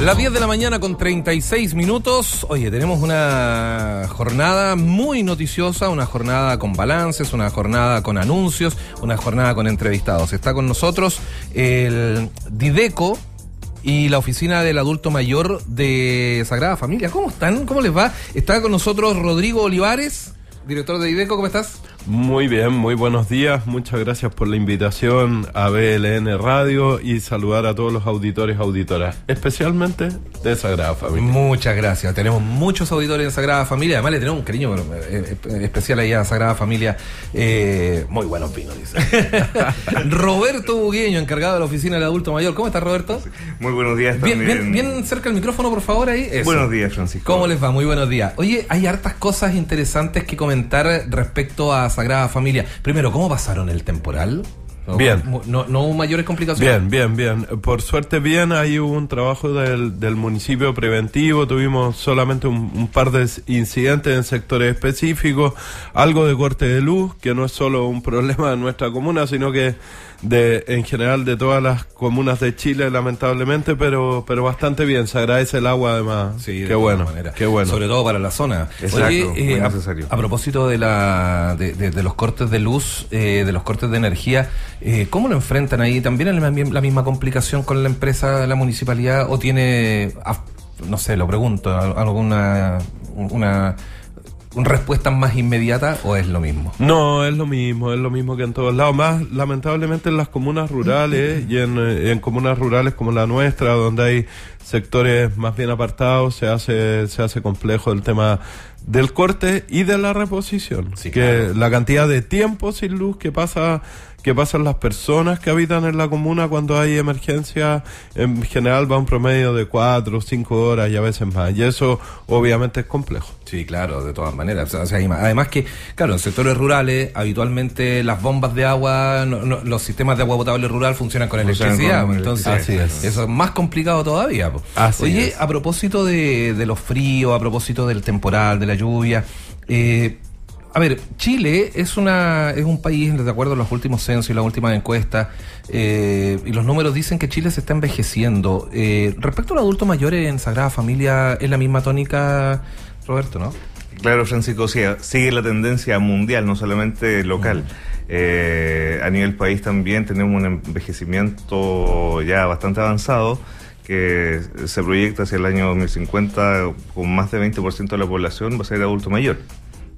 Las 10 de la mañana con 36 minutos. Oye, tenemos una jornada muy noticiosa, una jornada con balances, una jornada con anuncios, una jornada con entrevistados. Está con nosotros el Dideco y la oficina del adulto mayor de Sagrada Familia. ¿Cómo están? ¿Cómo les va? Está con nosotros Rodrigo Olivares, director de Dideco. ¿Cómo estás? Muy bien, muy buenos días. Muchas gracias por la invitación a BLN Radio y saludar a todos los auditores y auditoras, especialmente de Sagrada Familia. Muchas gracias. Tenemos muchos auditores en Sagrada Familia. Además, le tenemos un cariño eh, especial ahí a Sagrada Familia. Eh, muy buenos vinos, dice. Roberto Bugueño, encargado de la oficina del adulto mayor. ¿Cómo estás, Roberto? Muy buenos días bien, también. Bien, bien, cerca el micrófono, por favor, ahí. Buenos días, Francisco. ¿Cómo les va? Muy buenos días. Oye, hay hartas cosas interesantes que comentar respecto a Sagrada Familia. Primero, ¿cómo pasaron el temporal? Bien. No, no hubo mayores complicaciones. Bien, bien, bien. Por suerte, bien, hay un trabajo del, del municipio preventivo. Tuvimos solamente un, un, par de incidentes en sectores específicos. Algo de corte de luz, que no es solo un problema de nuestra comuna, sino que de en general de todas las comunas de Chile, lamentablemente, pero pero bastante bien. Se agradece el agua, además. Sí, qué bueno, qué bueno. Sobre todo para la zona. Exacto, Oye, eh, a, propósito de, la, de, de, de, los cortes de luz, eh, de los cortes de energía, eh, ¿cómo lo enfrentan ahí? ¿También es la, misma complicación con la empresa, la municipalidad, o tiene, no sé, lo pregunto, alguna una respuesta más inmediata o es lo mismo? No, es lo mismo, es lo mismo que en todos lados. Más lamentablemente en las comunas rurales y en, en comunas rurales como la nuestra, donde hay sectores más bien apartados, se hace, se hace complejo el tema del corte y de la reposición. Sí, que claro. la cantidad de tiempo sin luz que pasa que pasan las personas que habitan en la comuna cuando hay emergencia, en general va un promedio de cuatro o cinco horas y a veces más. Y eso obviamente es complejo. Sí, claro, de todas maneras. O sea, además que, claro, en sectores rurales habitualmente las bombas de agua, no, no, los sistemas de agua potable rural funcionan con electricidad. con entonces, electricidad. Así es. eso es más complicado todavía. Así Oye, es. a propósito de, de los fríos, a propósito del temporal, de la lluvia, eh, a ver, Chile es una es un país, de acuerdo a los últimos censos y las últimas encuestas, eh, y los números dicen que Chile se está envejeciendo. Eh, respecto al adulto mayor en Sagrada Familia, ¿es la misma tónica, Roberto, no? Claro, Francisco, sí, sigue la tendencia mundial, no solamente local. Eh, a nivel país también tenemos un envejecimiento ya bastante avanzado que se proyecta hacia el año 2050 con más de 20% de la población va a ser adulto mayor.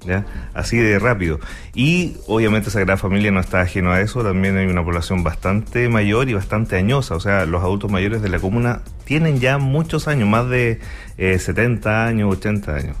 ¿Ya? Así de rápido. Y obviamente Sagrada Familia no está ajeno a eso, también hay una población bastante mayor y bastante añosa, o sea, los adultos mayores de la comuna tienen ya muchos años, más de eh, 70 años, 80 años.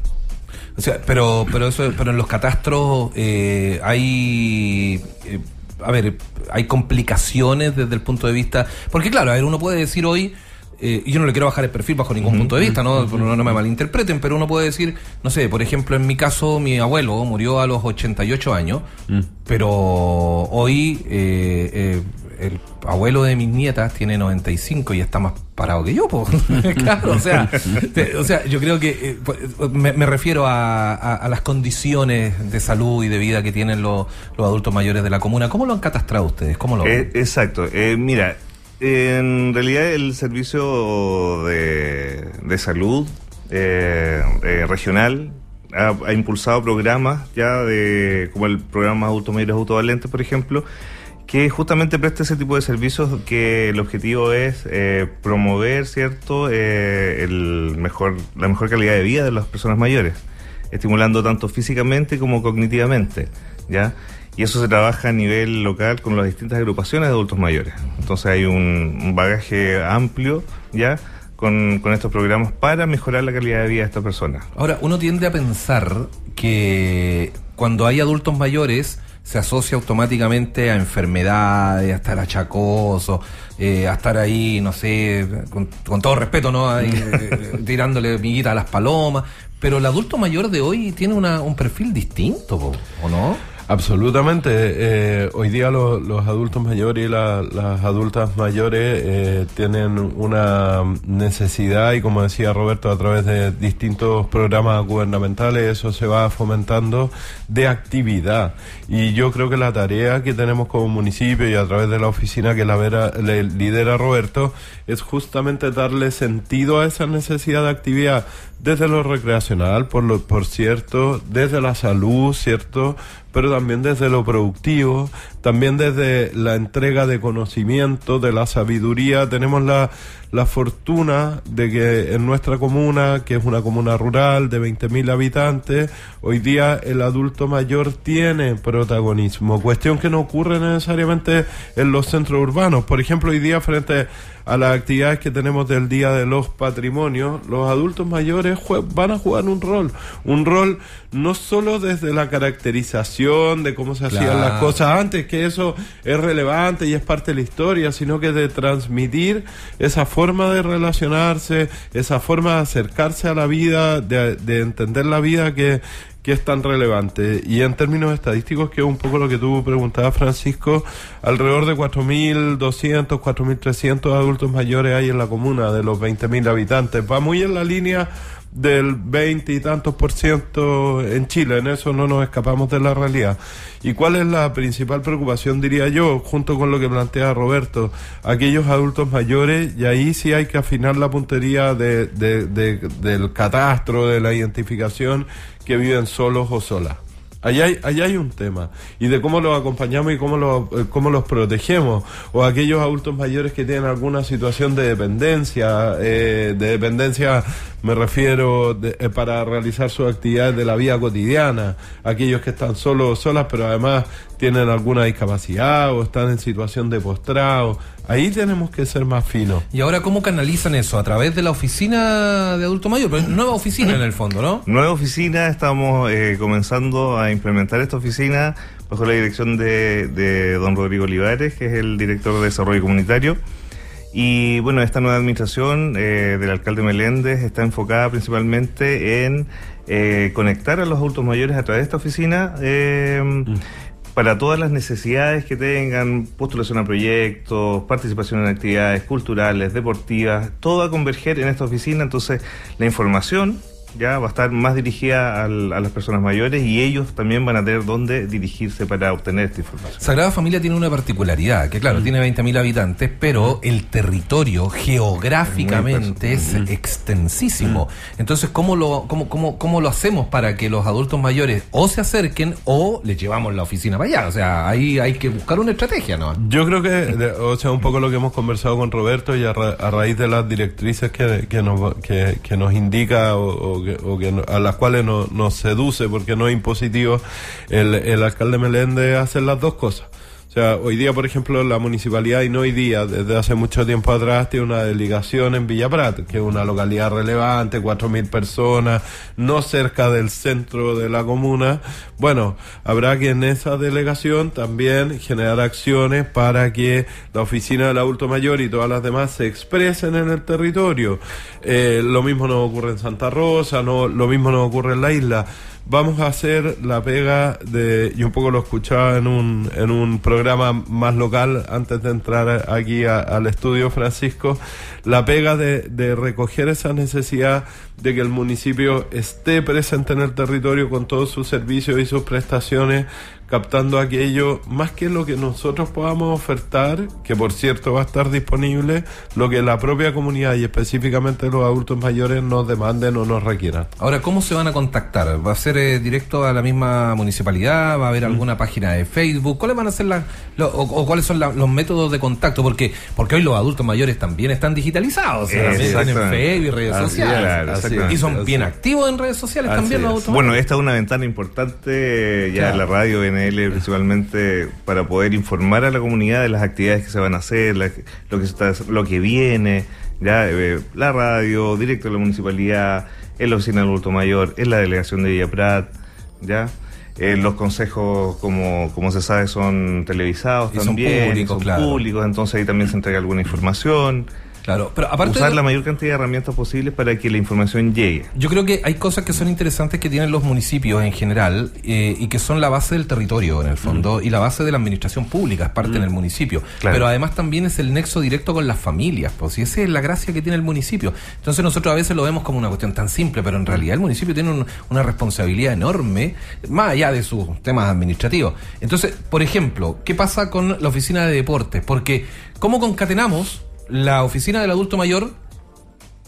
O sea, pero, pero eso, pero en los catastros eh, hay, eh, a ver, hay complicaciones desde el punto de vista, porque claro, a ver, uno puede decir hoy, eh, yo no le quiero bajar el perfil bajo ningún punto de vista, ¿no? ujú, no, no me malinterpreten, pero uno puede decir, no sé, por ejemplo, en mi caso, mi abuelo murió a los 88 años, Mm. pero hoy eh, eh, el abuelo de mis nietas tiene 95 y está más parado que yo, po. claro, o sea, te- o sea, yo creo que eh, pues, me, me refiero a, a- a las condiciones de salud y de vida que tienen los, los adultos mayores de la comuna. ¿Cómo lo han catastrado ustedes? ¿Cómo lo Eh, exacto. Eh, mira, en realidad el servicio de, de salud eh, eh, regional ha, impulsado programas ya de como el programa Adultos Mayores Autovalentes, por ejemplo, que justamente presta ese tipo de servicios que el objetivo es eh, promover, ¿cierto?, Eh, el mejor, la mejor calidad de vida de las personas mayores, estimulando tanto físicamente como cognitivamente, ¿ya? Y eso se trabaja a nivel local con las distintas agrupaciones de adultos mayores. Entonces hay un, un bagaje amplio, ¿ya?, con, con estos programas para mejorar la calidad de vida de estas personas. Ahora, uno tiende a pensar que cuando hay adultos mayores se asocia automáticamente a enfermedades, a estar achacoso, eh, a estar ahí, no sé, con, con todo respeto, ¿no? Ahí, eh, tirándole miguita a las palomas. Pero el adulto mayor de hoy tiene una, un perfil distinto, ¿o no? Absolutamente. Eh, hoy día los adultos mayores y las adultas mayores eh, tienen una necesidad y como decía Roberto, a través de distintos programas gubernamentales eso se va fomentando de actividad. Y yo creo que la tarea que tenemos como municipio y a través de la oficina que la vera, le lidera Roberto es justamente darle sentido a esa necesidad de actividad desde lo recreacional, por, lo, por cierto, desde la salud, ¿cierto? Pero también desde lo productivo, también desde la entrega de conocimiento, de la sabiduría. Tenemos la, la fortuna de que en nuestra comuna, que es una comuna rural de 20.000 habitantes, hoy día el adulto mayor tiene protagonismo, cuestión que no ocurre necesariamente en los centros urbanos. Por ejemplo, hoy día frente a las actividades que tenemos del Día de los Patrimonios, los adultos mayores van a jugar un rol. Un rol no solo desde la caracterización de cómo se hacían las cosas antes, que eso es relevante y es parte de la historia, sino que de transmitir esa forma de relacionarse, esa forma de acercarse a la vida, de, de entender la vida que que es tan relevante. Y en términos estadísticos, que es un poco lo que tú preguntabas, Francisco, alrededor de 4.200, 4.300 adultos mayores hay en la comuna de los 20.000 habitantes. Va muy en la línea del 20 y tantos por ciento en Chile, en eso no nos escapamos de la realidad. ¿Y cuál es la principal preocupación, diría yo, junto con lo que plantea Roberto? Aquellos adultos mayores, y ahí sí hay que afinar la puntería de, del catastro, de la identificación, que viven solos o solas. Allá hay, hay un tema. Y de cómo los acompañamos y cómo, lo, eh, cómo los protegemos. O aquellos adultos mayores que tienen alguna situación de dependencia, eh, de dependencia me refiero eh, para realizar sus actividades de la vida cotidiana. Aquellos que están solos o solas, pero además tienen alguna discapacidad o están en situación de postrado. Ahí tenemos que ser más finos. ¿Y ahora cómo canalizan eso? ¿A través de la oficina de adulto mayor? nueva oficina en el fondo, ¿no? Nueva oficina, estamos eh, comenzando a implementar esta oficina bajo la dirección de, don Rodrigo Olivares, que es el director de desarrollo comunitario. Y bueno, esta nueva administración eh, del alcalde Meléndez está enfocada principalmente en eh, conectar a los adultos mayores a través de esta oficina. Mm para todas las necesidades que tengan, postulación a proyectos, participación en actividades culturales, deportivas, todo a converger en esta oficina, entonces la información ya va a estar más dirigida a las personas mayores y ellos también van a tener dónde dirigirse para obtener esta información. Sagrada Familia tiene una particularidad, que claro, mm. tiene 20.000 habitantes, pero mm. el territorio geográficamente es, mm. extensísimo. Entonces, ¿cómo lo, cómo, cómo, ¿cómo lo hacemos para que los adultos mayores o se acerquen o les llevamos la oficina para allá? O sea, ahí hay que buscar una estrategia, ¿no? Yo creo que, o sea, un poco lo que hemos conversado con Roberto y a, raíz de las directrices que, que, nos, que, que nos indica o o que, a las cuales nos seduce porque no es impositivo el, el alcalde Meléndez hacer las dos cosas. O sea, hoy día, por ejemplo, la municipalidad, y no hoy día, desde hace mucho tiempo atrás, tiene una delegación en Villa Prat, que es una localidad relevante, 4.000 personas, no cerca del centro de la comuna. Bueno, habrá que en esa delegación también generar acciones para que la oficina del adulto mayor y todas las demás se expresen en el territorio. Eh, lo mismo no ocurre en Santa Rosa, no, lo mismo no ocurre en la isla vamos a hacer la pega de, y un poco lo escuchaba en un, en un programa más local antes de entrar aquí al estudio, Francisco, la pega de, de recoger esa necesidad de que el municipio esté presente en el territorio con todos sus servicios y sus prestaciones captando aquello, más que lo que nosotros podamos ofertar, que por cierto va a estar disponible, lo que la propia comunidad y específicamente los adultos mayores nos demanden o nos requieran. Ahora, ¿cómo se van a contactar? ¿Va a ser eh, directo a la misma municipalidad? ¿Va a haber mm. alguna página de Facebook? ¿Cuáles van a ser las, o, cuáles son los métodos de contacto? Porque, porque hoy los adultos mayores también están digitalizados, están en Facebook y redes sociales. y son bien activos en redes sociales también los adultos Bueno, esta es una ventana importante ya en la radio en principalmente para poder informar a la comunidad de las actividades que se van a hacer, lo que está, lo que viene, ya eh, la radio, directo a la municipalidad, en la oficina del adulto mayor, en la delegación de Villa Prat, ya. Eh, los consejos, como, como se sabe, son televisados también, son públicos, entonces ahí también se entrega alguna información. Claro, pero aparte usar de- la mayor cantidad de herramientas posibles para que la información llegue. Yo creo que hay cosas que son interesantes que tienen los municipios en general eh, y que son la base del territorio en el fondo y la base de la administración pública, es parte en el municipio. Claro. Pero además también es el nexo directo con las familias, pues y esa es la gracia que tiene el municipio. Entonces nosotros a veces lo vemos como una cuestión tan simple, pero en realidad el municipio tiene un- una responsabilidad enorme, más allá de sus temas administrativos. Entonces, por ejemplo, ¿qué pasa con la oficina de deportes? Porque, ¿cómo concatenamos la oficina del adulto mayor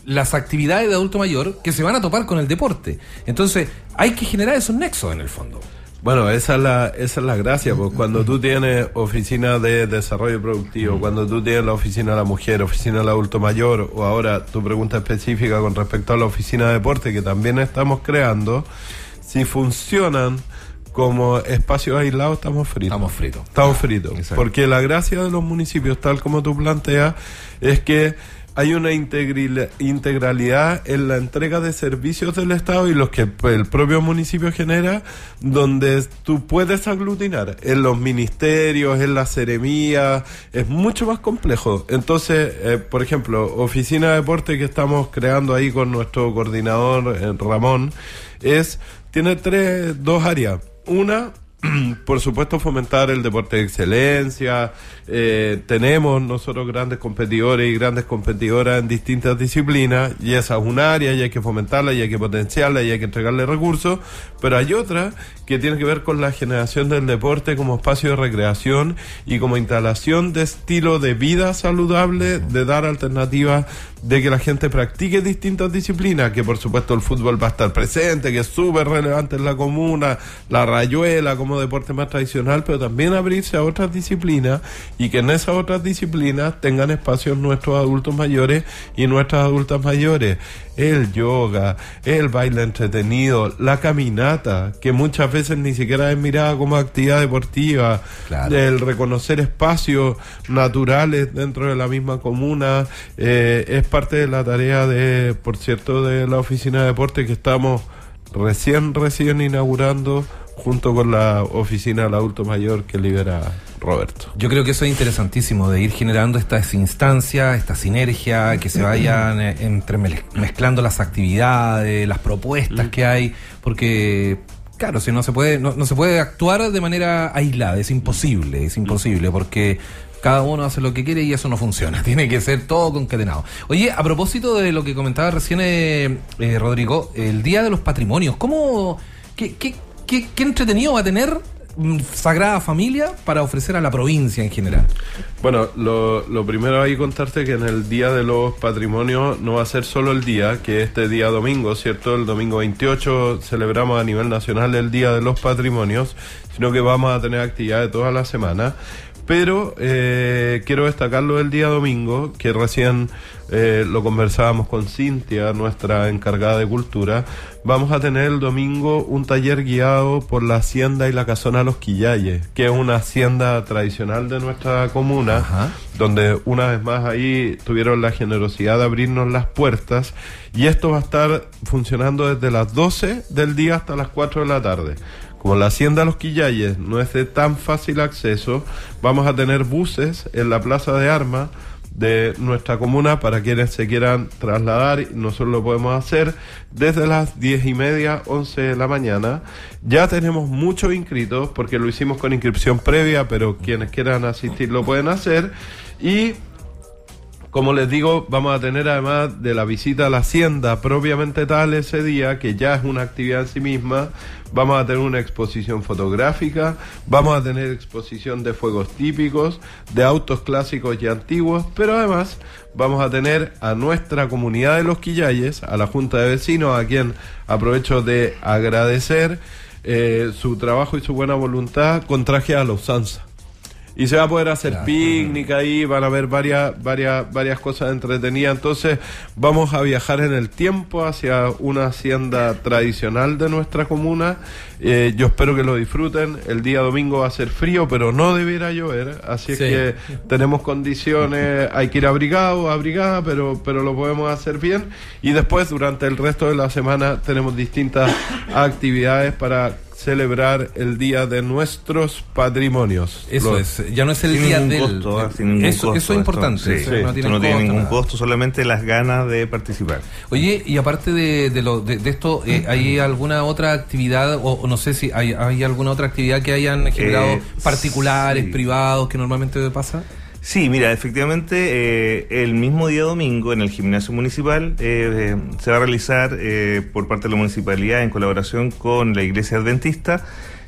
las actividades de adulto mayor que se van a topar con el deporte. Entonces, hay que generar esos nexos en el fondo. Bueno, esa es la, esa es la gracia, pues cuando tú tienes oficina de desarrollo productivo, cuando tú tienes la oficina de la mujer, oficina del adulto mayor, o ahora tu pregunta específica con respecto a la oficina de deporte que también estamos creando, si funcionan como espacios aislados, estamos fritos. Estamos fritos. Estamos fritos. Porque la gracia de los municipios, tal como tú planteas, es que hay una integralidad en la entrega de servicios del Estado y los que el propio municipio genera, donde tú puedes aglutinar en los ministerios, en la seremía, es mucho más complejo. Entonces, eh, por ejemplo, oficina de deporte que estamos creando ahí con nuestro coordinador eh, Ramón, es tiene tres, dos áreas. Una, por supuesto, fomentar el deporte de excelencia. Eh, tenemos nosotros grandes competidores y grandes competidoras en distintas disciplinas y esa es un área y hay que fomentarla y hay que potenciarla y hay que entregarle recursos. Pero hay otra que tiene que ver con la generación del deporte como espacio de recreación y como instalación de estilo de vida saludable, de dar alternativas de que la gente practique distintas disciplinas, que por supuesto el fútbol va a estar presente, que es súper relevante en la comuna, la rayuela como deporte más tradicional, pero también abrirse a otras disciplinas y que en esas otras disciplinas tengan espacios nuestros adultos mayores y nuestras adultas mayores. El yoga, el baile entretenido, la caminata, que muchas veces ni siquiera es mirada como actividad deportiva, Claro. el reconocer espacios naturales dentro de la misma comuna, eh, es parte de la tarea de, por cierto, de la oficina de deporte que estamos recién, recién inaugurando junto con la oficina del adulto mayor que lidera Roberto. Yo creo que eso es interesantísimo, de ir generando estas instancias, esta sinergia, que se vayan eh, entremez- mezclando las actividades, las propuestas que hay, porque claro, si no se puede, no, no se puede actuar de manera aislada, es imposible, es imposible, porque cada uno hace lo que quiere y eso no funciona, tiene que ser todo concatenado. Oye, a propósito de lo que comentaba recién eh, eh, Rodrigo, el Día de los Patrimonios, ¿cómo, qué, qué, qué, qué entretenido va a tener Sagrada Familia para ofrecer a la provincia en general? Bueno, lo, lo primero hay que contarte que en el Día de los Patrimonios no va a ser solo el día, que este día domingo, ¿cierto? El domingo 28 celebramos a nivel nacional el Día de los Patrimonios, sino que vamos a tener actividades toda la semana. Pero eh, quiero destacarlo del día domingo, que recién eh, lo conversábamos con Cintia, nuestra encargada de cultura. Vamos a tener el domingo un taller guiado por la hacienda y la casona Los Quillayes, que es una hacienda tradicional de nuestra comuna, Ajá. donde una vez más ahí tuvieron la generosidad de abrirnos las puertas. Y esto va a estar funcionando desde las 12 del día hasta las 4 de la tarde. Como la hacienda Los Quillayes no es de tan fácil acceso, vamos a tener buses en la plaza de armas de nuestra comuna para quienes se quieran trasladar. Nosotros lo podemos hacer desde las 10 y media, 11 de la mañana. Ya tenemos muchos inscritos porque lo hicimos con inscripción previa, pero quienes quieran asistir lo pueden hacer. Y como les digo, vamos a tener además de la visita a la hacienda propiamente tal ese día, que ya es una actividad en sí misma, vamos a tener una exposición fotográfica, vamos a tener exposición de fuegos típicos, de autos clásicos y antiguos, pero además vamos a tener a nuestra comunidad de los Quillayes, a la Junta de Vecinos, a quien aprovecho de agradecer eh, su trabajo y su buena voluntad con traje a la usanza. Y se va a poder hacer Claro. picnic ahí, van a haber varias, varias, varias cosas entretenidas. Entonces vamos a viajar en el tiempo hacia una hacienda tradicional de nuestra comuna. Eh, yo espero que lo disfruten. El día domingo va a ser frío, pero no debiera llover. Así es que tenemos condiciones, hay que ir abrigado, abrigada, pero, pero lo podemos hacer bien. Y después, durante el resto de la semana, tenemos distintas actividades para celebrar el Día de nuestros patrimonios. Eso es, ya no es el Sin día ningún del... costo, ¿ah? Sin ningún eso, costo. eso es importante. Esto, sí, eso sí, no tiene, no tiene ningún nada. costo, solamente las ganas de participar. Oye, y aparte de, de, lo, de, de esto, eh, ¿hay alguna otra actividad, o, o no sé si hay, hay alguna otra actividad que hayan generado Eh, particulares, sí. privados, que normalmente pasa? Sí, mira, efectivamente, eh, el mismo día domingo en el gimnasio municipal eh, eh, se va a realizar eh, por parte de la municipalidad en colaboración con la iglesia adventista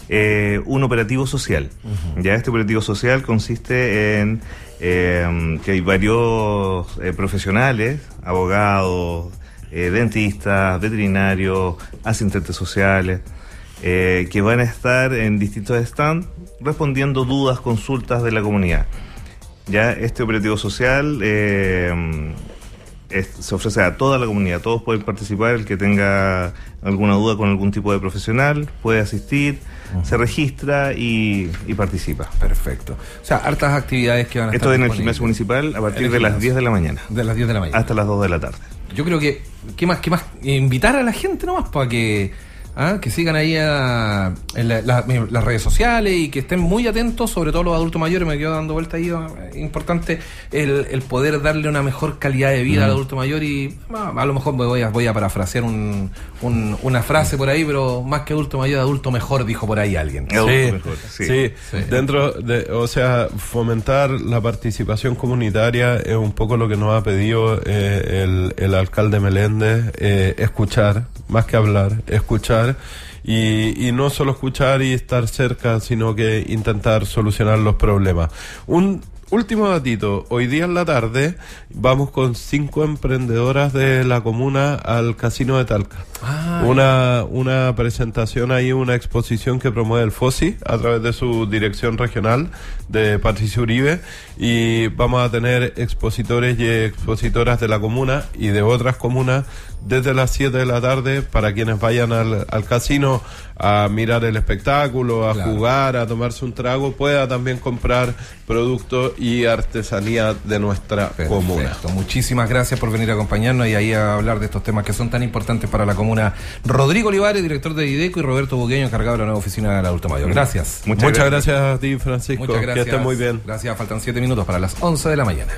eh, un operativo social. Ya este operativo social consiste en que hay varios profesionales, abogados, dentistas, veterinarios, asistentes sociales, eh, que van a estar en distintos stands respondiendo dudas, consultas de la comunidad. Ya este operativo social eh, es- se ofrece a toda la comunidad, todos pueden participar, el que tenga alguna duda con algún tipo de profesional puede asistir, se registra y, y participa. Perfecto. O sea, hartas actividades que van a Esto estar en el gimnasio municipal a partir de las gimnasio. 10 de la mañana De las 10 de la mañana. hasta las 2 de la tarde. Yo creo que, ¿qué más? ¿Qué más? Invitar a la gente nomás para que, ah, que sigan ahí a- en la- la- las redes sociales y que estén muy atentos, sobre todo los adultos mayores. Me quedo dando vuelta ahí. eh, Importante el, el poder darle una mejor calidad de vida al adulto mayor y ah, a lo mejor me voy a, voy a parafrasear un- un- una frase por ahí, pero más que adulto mayor, adulto mejor, dijo por ahí alguien. Adulto Sí, mejor, sí. sí. Sí. dentro de, o sea, fomentar la participación comunitaria es un poco lo que nos ha pedido eh, el, el alcalde Meléndez, eh, escuchar, más que hablar, escuchar. Y, y no solo escuchar y estar cerca, sino que intentar solucionar los problemas. Un último datito, hoy día en la tarde vamos con cinco emprendedoras de la comuna al Casino de Talca. Ah, una, una presentación ahí, una exposición que promueve el FOSI a través de su dirección regional de Patricio Uribe y vamos a tener expositores y expositoras de la comuna y de otras comunas desde las 7 de la tarde para quienes vayan al, al casino a mirar el espectáculo, a Claro. jugar, a tomarse un trago, pueda también comprar productos y artesanía de nuestra comuna. Muchísimas gracias por venir a acompañarnos y ahí a hablar de estos temas que son tan importantes para la comuna. Rodrigo Olivares, director de IDECO, y Roberto Bugueño, encargado de la nueva oficina del adulto mayor. Gracias. Muchas Muchas gracias. gracias a ti, Francisco. Muchas gracias. Que estés muy bien. Gracias. Faltan siete minutos para las 11 de la mañana.